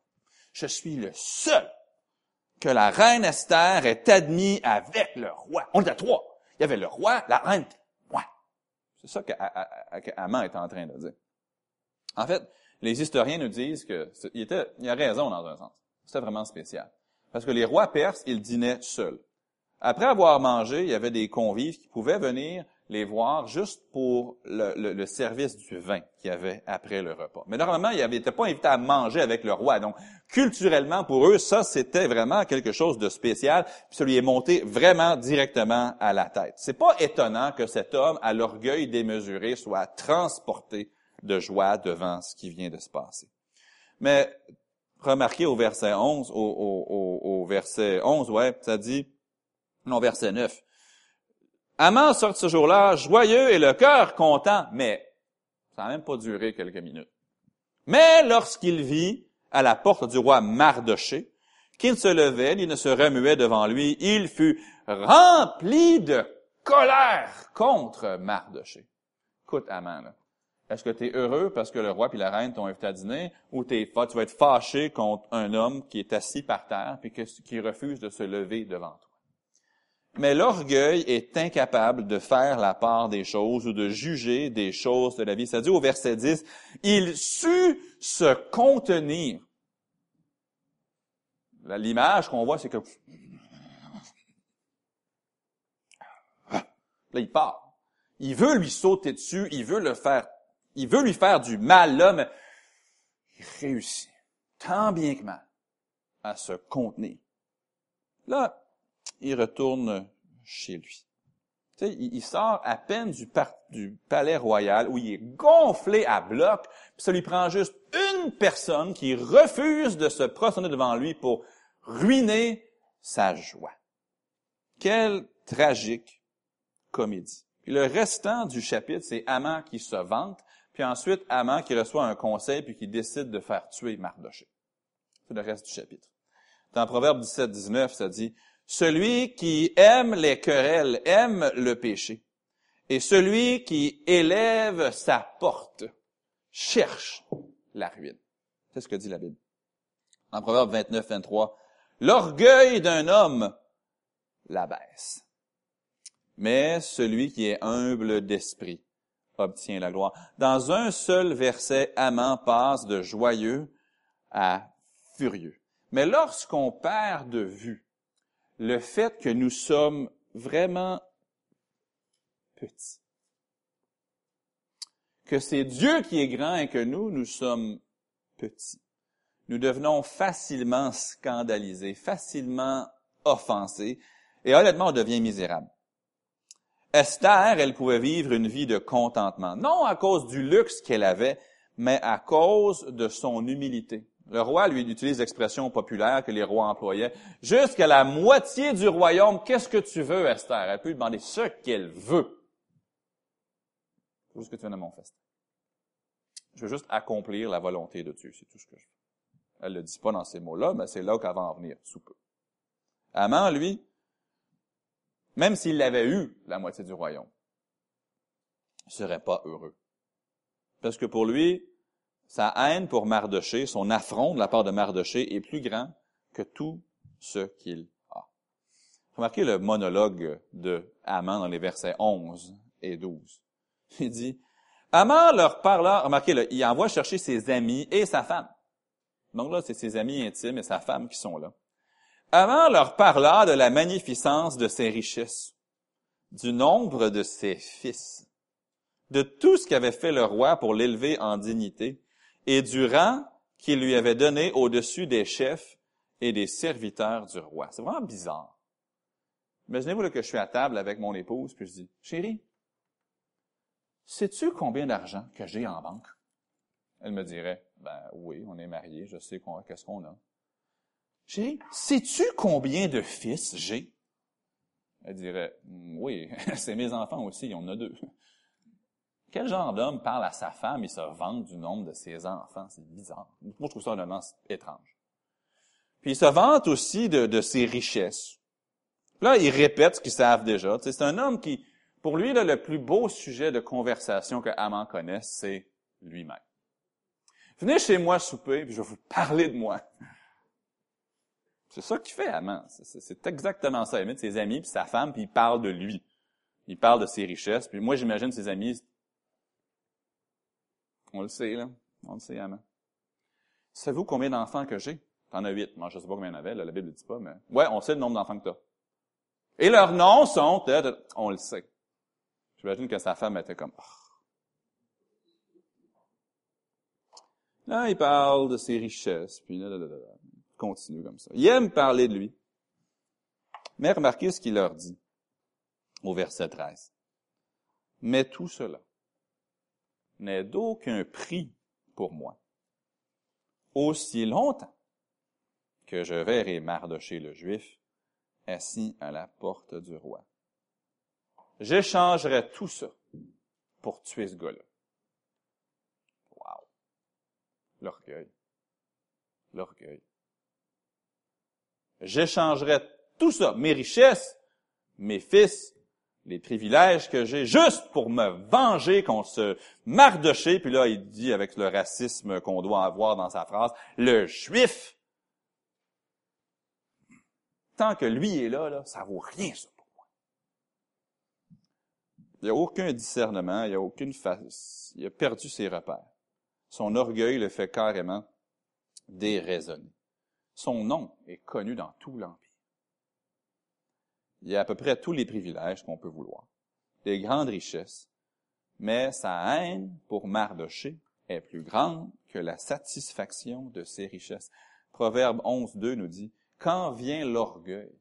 Je suis le seul que la reine Esther est admise avec le roi. On était trois. Il y avait le roi, la reine, moi. C'est ça qu'Aman est en train de dire. En fait, les historiens nous disent que il, était, a raison dans un sens. C'était vraiment spécial. Parce que les rois perses, ils dînaient seuls. Après avoir mangé, il y avait des convives qui pouvaient venir les voir juste pour le, service du vin qu'il y avait après le repas. Mais normalement, ils n'étaient pas invités à manger avec le roi. Donc, culturellement, pour eux, ça, c'était vraiment quelque chose de spécial. Puis ça lui est monté vraiment directement à la tête. C'est pas étonnant que cet homme, à l'orgueil démesuré, soit transporté de joie devant ce qui vient de se passer. Mais remarquez au verset 11, au, au, au, verset 11, ouais, ça dit, non, verset 9, Amant sort ce jour-là joyeux et le cœur content, mais ça n'a même pas duré quelques minutes. Mais lorsqu'il vit à la porte du roi Mardoché, qu'il se levait, il ne se remuait devant lui, il fut rempli de colère contre Mardoché. Écoute, Amant, Est-ce que tu es heureux parce que le roi et la reine t'ont invité à dîner ou t'es, tu vas être fâché contre un homme qui est assis par terre et qui refuse de se lever devant toi? Mais l'orgueil est incapable de faire la part des choses ou de juger des choses de la vie. Ça dit au verset 10, il sut se contenir. L'image qu'on voit, c'est que <laughs> là, il part. Il veut lui sauter dessus, il veut le faire, il veut lui faire du mal, là, il réussit, tant bien que mal, à se contenir. Là, il retourne chez lui. Tu sais, il, sort à peine du, palais royal où il est gonflé à bloc, puis ça lui prend juste une personne qui refuse de se prosterner devant lui pour ruiner sa joie. Quelle tragique comédie. Le restant du chapitre, c'est Amant qui se vante, puis ensuite Amant qui reçoit un conseil puis qui décide de faire tuer Mardoché. C'est le reste du chapitre. Dans Proverbe 17, 19, ça dit, celui qui aime les querelles aime le péché. Et celui qui élève sa porte cherche la ruine. C'est ce que dit la Bible. En Proverbe 29, 23, l'orgueil d'un homme l'abaisse. Mais celui qui est humble d'esprit obtient la gloire. Dans un seul verset, Amant passe de joyeux à furieux. Mais lorsqu'on perd de vue le fait que nous sommes vraiment petits. Que c'est Dieu qui est grand et que nous, nous sommes petits. Nous devenons facilement scandalisés, facilement offensés, et honnêtement, on devient misérable. Esther, elle pouvait vivre une vie de contentement, non à cause du luxe qu'elle avait, mais à cause de son humilité. Le roi, lui, utilise l'expression populaire que les rois employaient. Jusqu'à la moitié du royaume, qu'est-ce que tu veux, Esther? Elle peut lui demander ce qu'elle veut. Tout ce que tu viens de mon festin. Je veux juste accomplir la volonté de Dieu, c'est tout ce que je veux. Elle le dit pas dans ces mots-là, mais c'est là qu'elle va en venir, sous peu. Amant, lui, même s'il avait eu la moitié du royaume, il serait pas heureux. Parce que pour lui, sa haine pour Mardoché, son affront de la part de Mardoché est plus grand que tout ce qu'il a. Remarquez le monologue de Haman dans les versets 11 et 12. Il dit, Haman leur parla, remarquez, il envoie chercher ses amis et sa femme. Donc là, c'est ses amis intimes et sa femme qui sont là. Haman leur parla de la magnificence de ses richesses, du nombre de ses fils, de tout ce qu'avait fait le roi pour l'élever en dignité, et du rang qu'il lui avait donné au-dessus des chefs et des serviteurs du roi. C'est vraiment bizarre. Imaginez-vous que je suis à table avec mon épouse, puis je dis, chérie, sais-tu combien d'argent que j'ai en banque? Elle me dirait, ben oui, on est mariés, je sais qu'est-ce qu'on a. Chérie, sais-tu combien de fils j'ai? Elle dirait, oui, <laughs> c'est mes enfants aussi, y en a deux. Quel genre d'homme parle à sa femme et se vante du nombre de ses enfants? C'est bizarre. Moi, je trouve ça honnêtement étrange. Puis il se vante aussi de, de ses richesses. Là, il répète ce qu'ils savent déjà. c'est un homme qui, pour lui, là, le plus beau sujet de conversation que Amand connaisse, c'est lui-même. Venez chez moi souper, puis je vais vous parler de moi. C'est ça qu'il fait, Amand. C'est exactement ça. Il met ses amis, puis sa femme, puis il parle de lui. Il parle de ses richesses. Puis moi, j'imagine ses amis. On le sait, là. On le sait, Amand. Savez-vous combien d'enfants que j'ai? T'en as huit. Moi, je sais pas combien il y en avait, la Bible ne dit pas, mais. Ouais, on sait le nombre d'enfants que t'as. Et leurs noms sont, on le sait. J'imagine que sa femme était comme, oh. Là, il parle de ses richesses, puis là, là, là, là, continue comme ça. Il aime parler de lui. Mais remarquez ce qu'il leur dit au verset 13. Mais tout cela n'est d'aucun prix pour moi. Aussi longtemps que je verrai Mardoché le Juif assis à la porte du roi. J'échangerai tout ça pour tuer ce gars-là. Wow. L'orgueil. L'orgueil. J'échangerai tout ça, mes richesses, mes fils, les privilèges que j'ai, juste pour me venger contre ce Mardoché. Puis là, il dit avec le racisme qu'on doit avoir dans sa phrase, le juif tant que lui est là, là ça vaut rien, ça, pour moi. Il n'y a aucun discernement, il n'y a aucune face. Il a perdu ses repères. Son orgueil le fait carrément déraisonner. Son nom est connu dans tout l'Empire. Il y a à peu près tous les privilèges qu'on peut vouloir, des grandes richesses, mais sa haine pour Mardoché est plus grande que la satisfaction de ses richesses. Proverbe 11.2 nous dit, quand vient l'orgueil,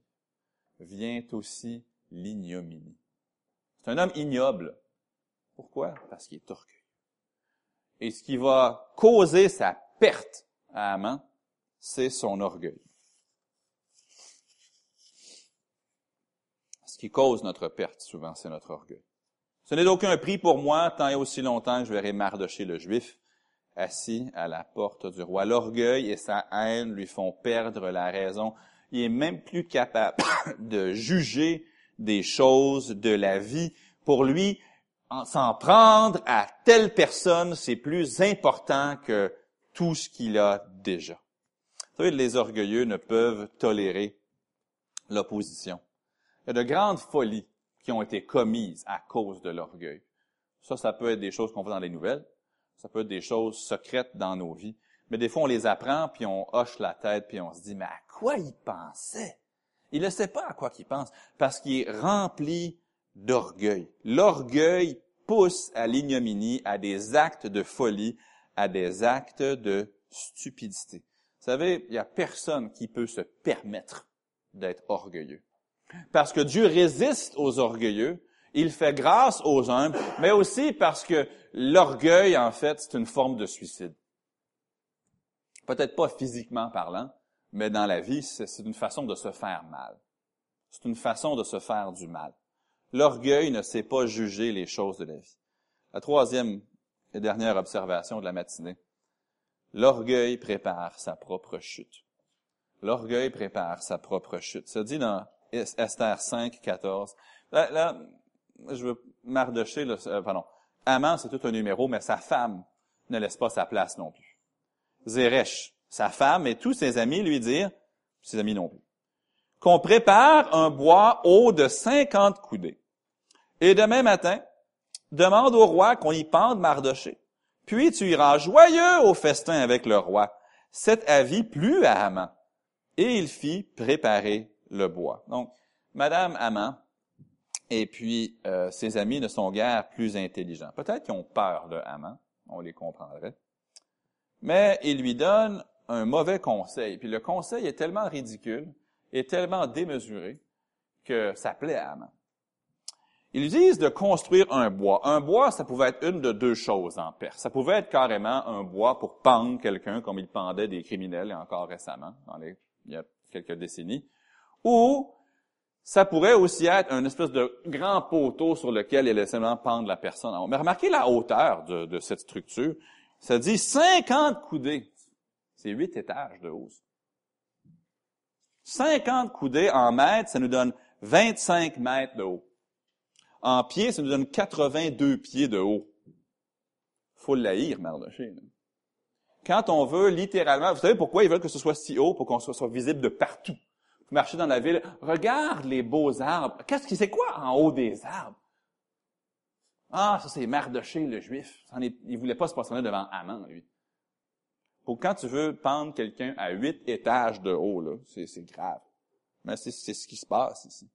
vient aussi l'ignominie. C'est un homme ignoble. Pourquoi? Parce qu'il est orgueilleux. Et ce qui va causer sa perte à Amant, c'est son orgueil. Ce qui cause notre perte, souvent, c'est notre orgueil. Ce n'est d'aucun prix pour moi, tant et aussi longtemps que je verrai Mardoché le Juif, assis à la porte du roi. L'orgueil et sa haine lui font perdre la raison. Il est même plus capable <coughs> de juger des choses de la vie. Pour lui, s'en prendre à telle personne, c'est plus important que tout ce qu'il a déjà. Vous savez, les orgueilleux ne peuvent tolérer l'opposition. Il y a de grandes folies qui ont été commises à cause de l'orgueil. Ça, ça peut être des choses qu'on voit dans les nouvelles. Ça peut être des choses secrètes dans nos vies. Mais des fois, on les apprend, puis on hoche la tête, puis on se dit, mais à quoi il pensait? Il ne sait pas à quoi il pense, parce qu'il est rempli d'orgueil. L'orgueil pousse à l'ignominie, à des actes de folie, à des actes de stupidité. Vous savez, il n'y a personne qui peut se permettre d'être orgueilleux. Parce que Dieu résiste aux orgueilleux, il fait grâce aux humbles, mais aussi parce que l'orgueil, en fait, c'est une forme de suicide. Peut-être pas physiquement parlant, mais dans la vie, c'est une façon de se faire mal. C'est une façon de se faire du mal. L'orgueil ne sait pas juger les choses de la vie. La troisième et dernière observation de la matinée. L'orgueil prépare sa propre chute. L'orgueil prépare sa propre chute. Ça dit dans Esther 5, 14. là je veux là, euh, pardon, c'est tout un numéro, mais sa femme ne laisse pas sa place non plus. Zeresh, sa femme et tous ses amis lui dirent, ses amis non plus, qu'on prépare un bois haut de cinquante coudées. Et demain matin, demande au roi qu'on y pende Mardoché. Puis tu iras joyeux au festin avec le roi. Cet avis plut à Amant. Et il fit préparer le bois. Donc, Madame Amant et puis, euh, ses amis ne sont guère plus intelligents. Peut-être qu'ils ont peur de Haman, on les comprendrait. Mais il lui donne un mauvais conseil. Puis le conseil est tellement ridicule et tellement démesuré que ça plaît à Amman. Ils disent de construire un bois. Un bois, ça pouvait être une de deux choses en Perse. Ça pouvait être carrément un bois pour pendre quelqu'un comme il pendait des criminels, encore récemment, il y a quelques décennies. Ou ça pourrait aussi être un espèce de grand poteau sur lequel il allait simplement pendre la personne. Mais remarquez la hauteur de, cette structure. Ça dit 50 coudées. C'est huit étages de hausse. 50 coudées en mètres, ça nous donne 25 mètres de haut. En pieds, ça nous donne 82 pieds de haut. Faut l'haïr, Mardoché. Quand on veut littéralement, vous savez pourquoi ils veulent que ce soit si haut pour qu'on soit, visible de partout? Vous marchez dans la ville, regarde les beaux arbres. Qu'est-ce que c'est quoi en haut des arbres? Ah, ça c'est Mardoché, le juif. Il voulait pas se passer devant Amman, lui. Pour quand tu veux pendre quelqu'un à huit étages de haut, là, c'est grave. Mais c'est ce qui se passe ici.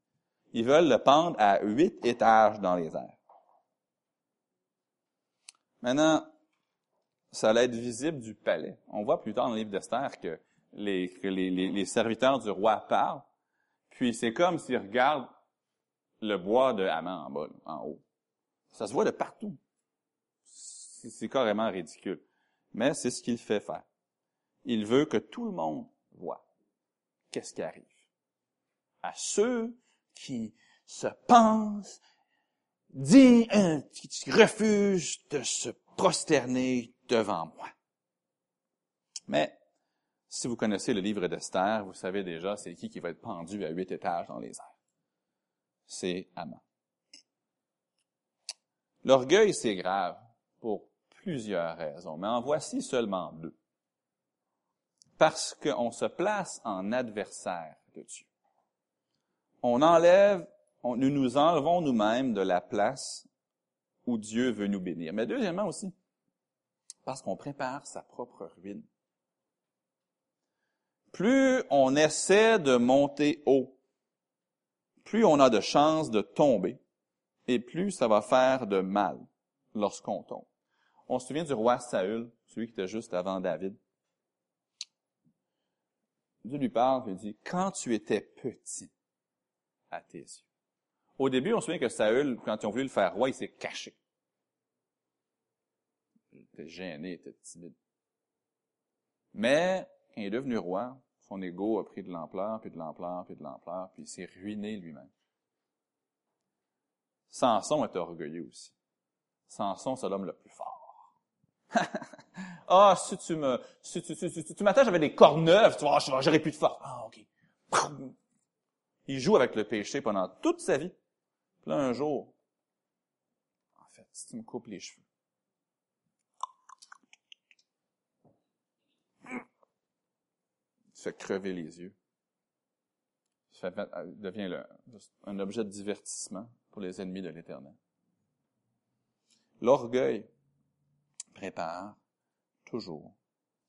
Ils veulent le pendre à huit étages dans les airs. Maintenant, ça allait être visible du palais. On voit plus tard dans le livre d'Esther que, les, serviteurs du roi parlent, puis c'est comme s'ils regardent le bois de Haman en bas, en haut. Ça se voit de partout. C'est carrément ridicule. Mais c'est ce qu'il fait faire. Il veut que tout le monde voit qu'est-ce qui arrive. À ceux qui se pensent dignes, qui refusent de se prosterner devant moi. Mais, si vous connaissez le livre d'Esther, vous savez déjà c'est qui qui va être pendu à huit étages dans les airs. C'est Haman. L'orgueil, c'est grave pour plusieurs raisons, mais en voici seulement deux. Parce qu'on se place en adversaire de Dieu. On enlève, nous nous enlevons nous-mêmes de la place où Dieu veut nous bénir. Mais deuxièmement aussi, parce qu'on prépare sa propre ruine. Plus on essaie de monter haut, plus on a de chances de tomber, et plus ça va faire de mal lorsqu'on tombe. On se souvient du roi Saül, celui qui était juste avant David. Dieu lui parle et dit, quand tu étais petit à tes yeux. Au début, on se souvient que Saül, quand ils ont voulu le faire roi, il s'est caché. Il était gêné, il était timide. Mais, quand il est devenu roi, son ego a pris de l'ampleur, puis de l'ampleur, puis de l'ampleur, puis il s'est ruiné lui-même. Samson est orgueilleux aussi. Samson, c'est l'homme le plus fort. <laughs> ah, si tu me, si tu, tu, m'attaches avec des cornes neuves, tu vois, j'aurais plus de force. Ah, ok. <laughs> Il joue avec le péché pendant toute sa vie. Puis là, un jour, en fait, si tu me coupes les cheveux, fais crever les yeux. Ça devient un objet de divertissement pour les ennemis de l'Éternel. L'orgueil prépare toujours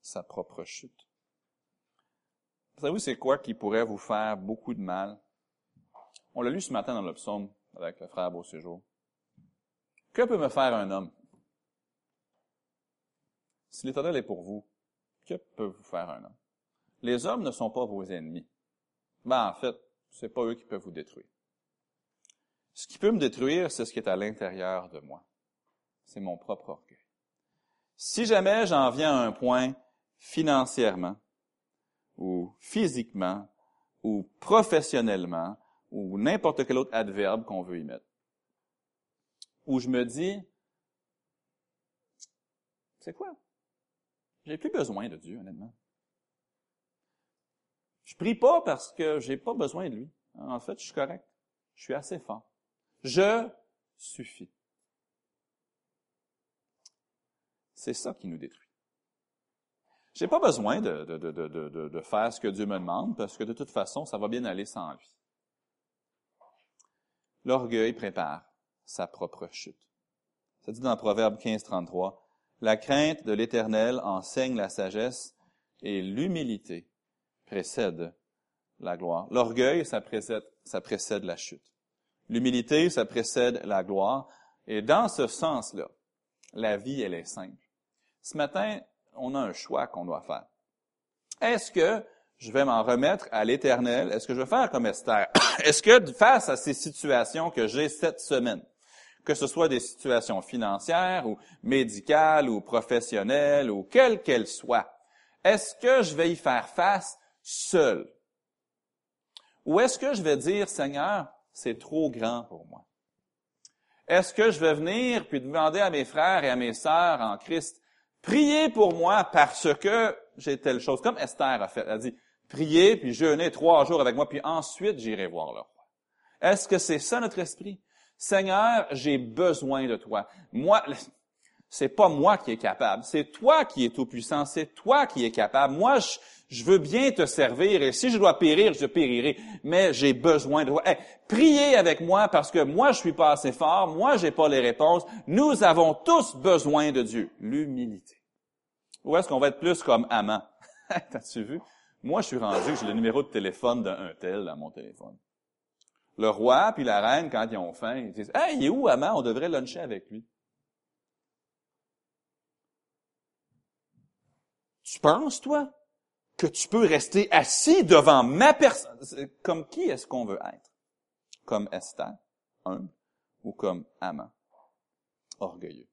sa propre chute. Vous savez, c'est quoi qui pourrait vous faire beaucoup de mal? On l'a lu ce matin dans le psaume avec le frère Beau Séjour. Que peut me faire un homme? Si l'Éternel est pour vous, que peut vous faire un homme? Les hommes ne sont pas vos ennemis. Ben, en fait, c'est pas eux qui peuvent vous détruire. Ce qui peut me détruire, c'est ce qui est à l'intérieur de moi. C'est mon propre orgueil. Si jamais j'en viens à un point financièrement, ou physiquement, ou professionnellement, ou n'importe quel autre adverbe qu'on veut y mettre, où je me dis, c'est quoi? J'ai plus besoin de Dieu, honnêtement. Je prie pas parce que j'ai pas besoin de lui. En fait, je suis correct. Je suis assez fort. Je suffis. C'est ça qui nous détruit. J'ai pas besoin de, de, de, de, faire ce que Dieu me demande parce que de toute façon, ça va bien aller sans lui. L'orgueil prépare sa propre chute. Ça dit dans Proverbe 15, 33, La crainte de l'Éternel enseigne la sagesse et l'humilité précède la gloire. L'orgueil, ça précède, ça précède la chute. L'humilité, ça précède la gloire. Et dans ce sens-là, la vie, elle est simple. Ce matin, on a un choix qu'on doit faire. Est-ce que je vais m'en remettre à l'Éternel? Est-ce que je vais faire comme Esther? <coughs> Est-ce que face à ces situations que j'ai cette semaine, que ce soit des situations financières ou médicales ou professionnelles ou quelles qu'elles soient, est-ce que je vais y faire face seul? Ou est-ce que je vais dire, Seigneur, c'est trop grand pour moi? Est-ce que je vais venir puis demander à mes frères et à mes sœurs en Christ, priez pour moi parce que j'ai telle chose, comme Esther a fait. Elle a dit, priez puis jeûnez trois jours avec moi, puis ensuite j'irai voir le roi. Est-ce que c'est ça notre esprit? Seigneur, j'ai besoin de toi. Moi, c'est pas moi qui est capable, c'est toi qui es tout puissant, c'est toi qui es capable. Moi, je, veux bien te servir et si je dois périr, je périrai, mais j'ai besoin de toi. priez avec moi parce que moi, je suis pas assez fort, moi, j'ai pas les réponses. Nous avons tous besoin de Dieu. L'humilité. Ou est-ce qu'on va être plus comme amant? <laughs> T'as-tu vu? Moi, je suis rendu, j'ai le numéro de téléphone d'un tel dans mon téléphone. Le roi puis la reine, quand ils ont faim, ils disent, « Hey, il est où amant? On devrait luncher avec lui. » Tu penses, toi? que tu peux rester assis devant ma personne? Comme qui est-ce qu'on veut être? Comme Esther, humble, ou comme amant, orgueilleux?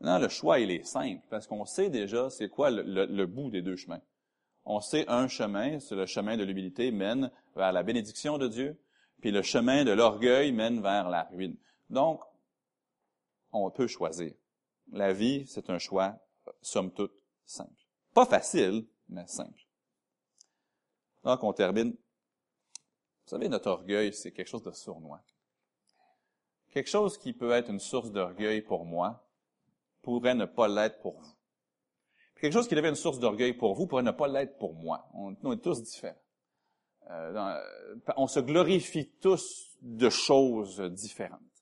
Non, le choix, il est simple, parce qu'on sait déjà c'est quoi le, bout des deux chemins. On sait un chemin, c'est le chemin de l'humilité, mène vers la bénédiction de Dieu, puis le chemin de l'orgueil mène vers la ruine. Donc, on peut choisir. La vie, c'est un choix, somme toute, simple. Pas facile, mais simple. Donc, on termine. Vous savez, notre orgueil, c'est quelque chose de sournois. Quelque chose qui peut être une source d'orgueil pour moi pourrait ne pas l'être pour vous. quelque chose qui devient une source d'orgueil pour vous pourrait ne pas l'être pour moi. On, est tous différents. Euh, on se glorifie tous de choses différentes.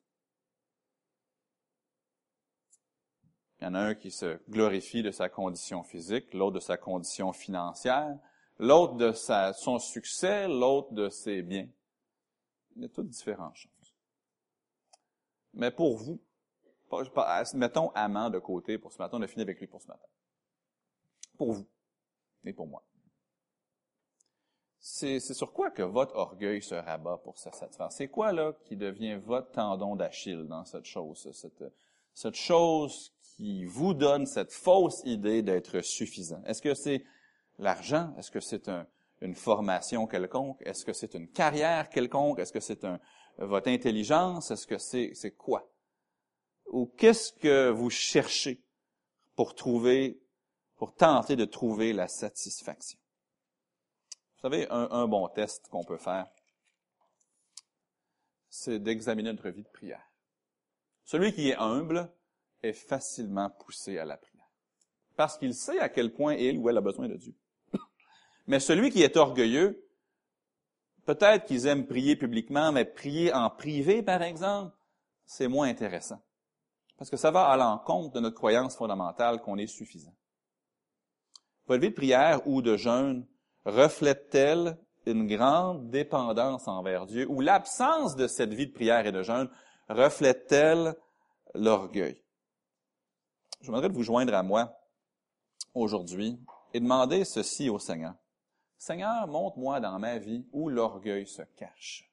Il y en a un qui se glorifie de sa condition physique, l'autre de sa condition financière, l'autre de son succès, l'autre de ses biens. Il y a toutes différentes choses. Mais pour vous, mettons amant de côté pour ce matin, on a fini avec lui pour ce matin. Pour vous et pour moi. C'est sur quoi que votre orgueil se rabat pour se satisfaire? C'est quoi, là, qui devient votre tendon d'Achille dans cette chose, cette chose qui vous donne cette fausse idée d'être suffisant? Est-ce que c'est l'argent? Est-ce que c'est une formation quelconque? Est-ce que c'est une carrière quelconque? Est-ce que c'est votre intelligence? Est-ce que c'est, quoi? Ou qu'est-ce que vous cherchez pour trouver, pour tenter de trouver la satisfaction? Vous savez, un bon test qu'on peut faire, c'est d'examiner notre vie de prière. Celui qui est humble est facilement poussé à la prière. Parce qu'il sait à quel point il ou elle a besoin de Dieu. <clears throat> Mais celui qui est orgueilleux, peut-être qu'ils aiment prier publiquement, mais prier en privé, par exemple, c'est moins intéressant. Parce que ça va à l'encontre de notre croyance fondamentale qu'on est suffisant. Votre vie de prière ou de jeûne reflète-t-elle une grande dépendance envers Dieu ou l'absence de cette vie de prière et de jeûne reflète-t-elle l'orgueil? Je voudrais vous joindre à moi aujourd'hui et demander ceci au Seigneur. Seigneur, montre-moi dans ma vie où l'orgueil se cache,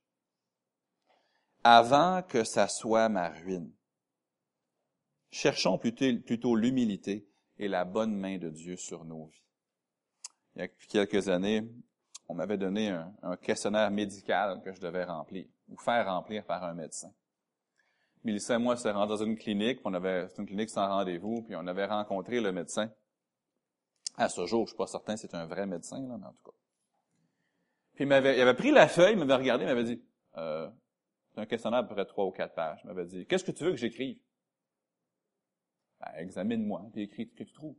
avant que ça soit ma ruine. Cherchons plutôt, l'humilité et la bonne main de Dieu sur nos vies. Il y a quelques années, on m'avait donné un, questionnaire médical que je devais remplir, ou faire remplir par un médecin. Mélissa et moi, s'est rendu dans une clinique, on avait, c'est une clinique sans rendez-vous, puis on avait rencontré le médecin. À ce jour, je suis pas certain si c'est un vrai médecin, là, mais en tout cas. Puis il m'avait, il avait pris la feuille, il m'avait regardé, il m'avait dit, euh, c'est un questionnaire à peu près trois ou quatre pages. Il m'avait dit, qu'est-ce que tu veux que j'écrive? Ben, examine-moi, puis écris ce que tu trouves.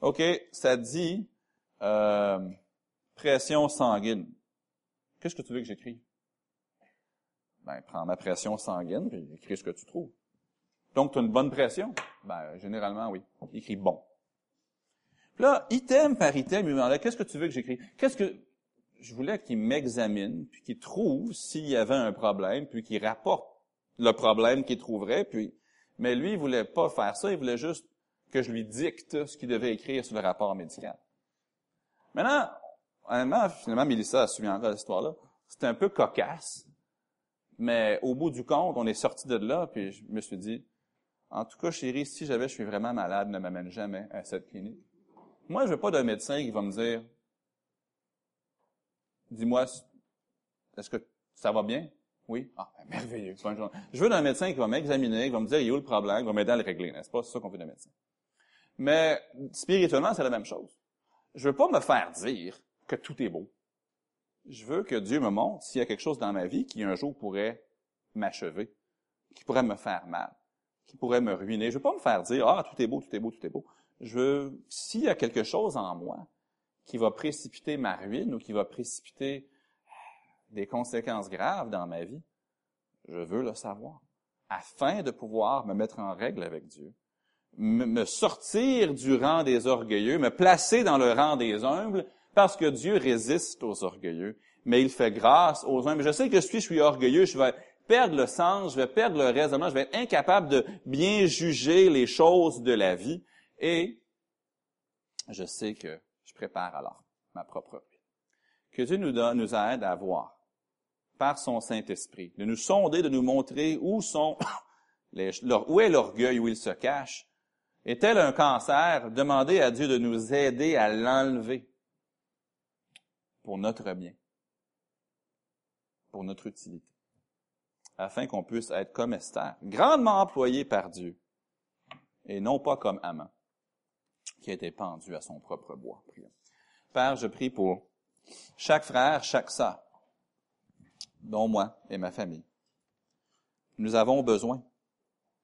OK, ça dit euh, pression sanguine. Qu'est-ce que tu veux que j'écrive? Ben, prends ma pression sanguine, puis écris ce que tu trouves. Donc, tu as une bonne pression? Ben, généralement, oui. Écris bon. Puis là, item par item, il me demandait, qu'est-ce que tu veux que j'écrive? Qu'est-ce que, je voulais qu'il m'examine, puis qu'il trouve s'il y avait un problème, puis qu'il rapporte le problème qu'il trouverait, puis, mais lui, il voulait pas faire ça, il voulait juste que je lui dicte ce qu'il devait écrire sur le rapport médical. Maintenant, finalement, Mélissa a suivi encore l'histoire-là. C'était un peu cocasse. Mais au bout du compte, on est sorti de là, puis je me suis dit, en tout cas, chérie, si j'avais, je suis vraiment malade, ne m'amène jamais à cette clinique. Moi, je veux pas d'un médecin qui va me dire, dis-moi, est-ce que ça va bien? Oui? Ah, ben, <laughs> merveilleux. Je veux d'un médecin qui va m'examiner, qui va me dire, il y a où le problème, qui va m'aider à le régler, n'est-ce pas? C'est ça qu'on veut d'un médecin. Mais, spirituellement, c'est la même chose. Je veux pas me faire dire que tout est beau. Je veux que Dieu me montre s'il y a quelque chose dans ma vie qui un jour pourrait m'achever, qui pourrait me faire mal, qui pourrait me ruiner. Je veux pas me faire dire, ah, tout est beau, tout est beau, tout est beau. Je veux, s'il y a quelque chose en moi qui va précipiter ma ruine ou qui va précipiter des conséquences graves dans ma vie, je veux le savoir, afin de pouvoir me mettre en règle avec Dieu, me sortir du rang des orgueilleux, me placer dans le rang des humbles, parce que Dieu résiste aux orgueilleux, mais il fait grâce aux humbles. Je sais que si je suis orgueilleux, je vais perdre le sens, je vais perdre le raisonnement, je vais être incapable de bien juger les choses de la vie, et je sais que je prépare alors ma propre vie. Que Dieu nous, donne, aide à voir par son Saint-Esprit, de nous sonder, de nous montrer où sont <coughs> où est l'orgueil, où il se cache. Est-elle un cancer? Demandez à Dieu de nous aider à l'enlever pour notre bien, pour notre utilité, afin qu'on puisse être comme Esther, grandement employé par Dieu, et non pas comme Amant, qui a été pendu à son propre bois. Père, je prie pour chaque frère, chaque sœur, dont moi et ma famille. Nous avons besoin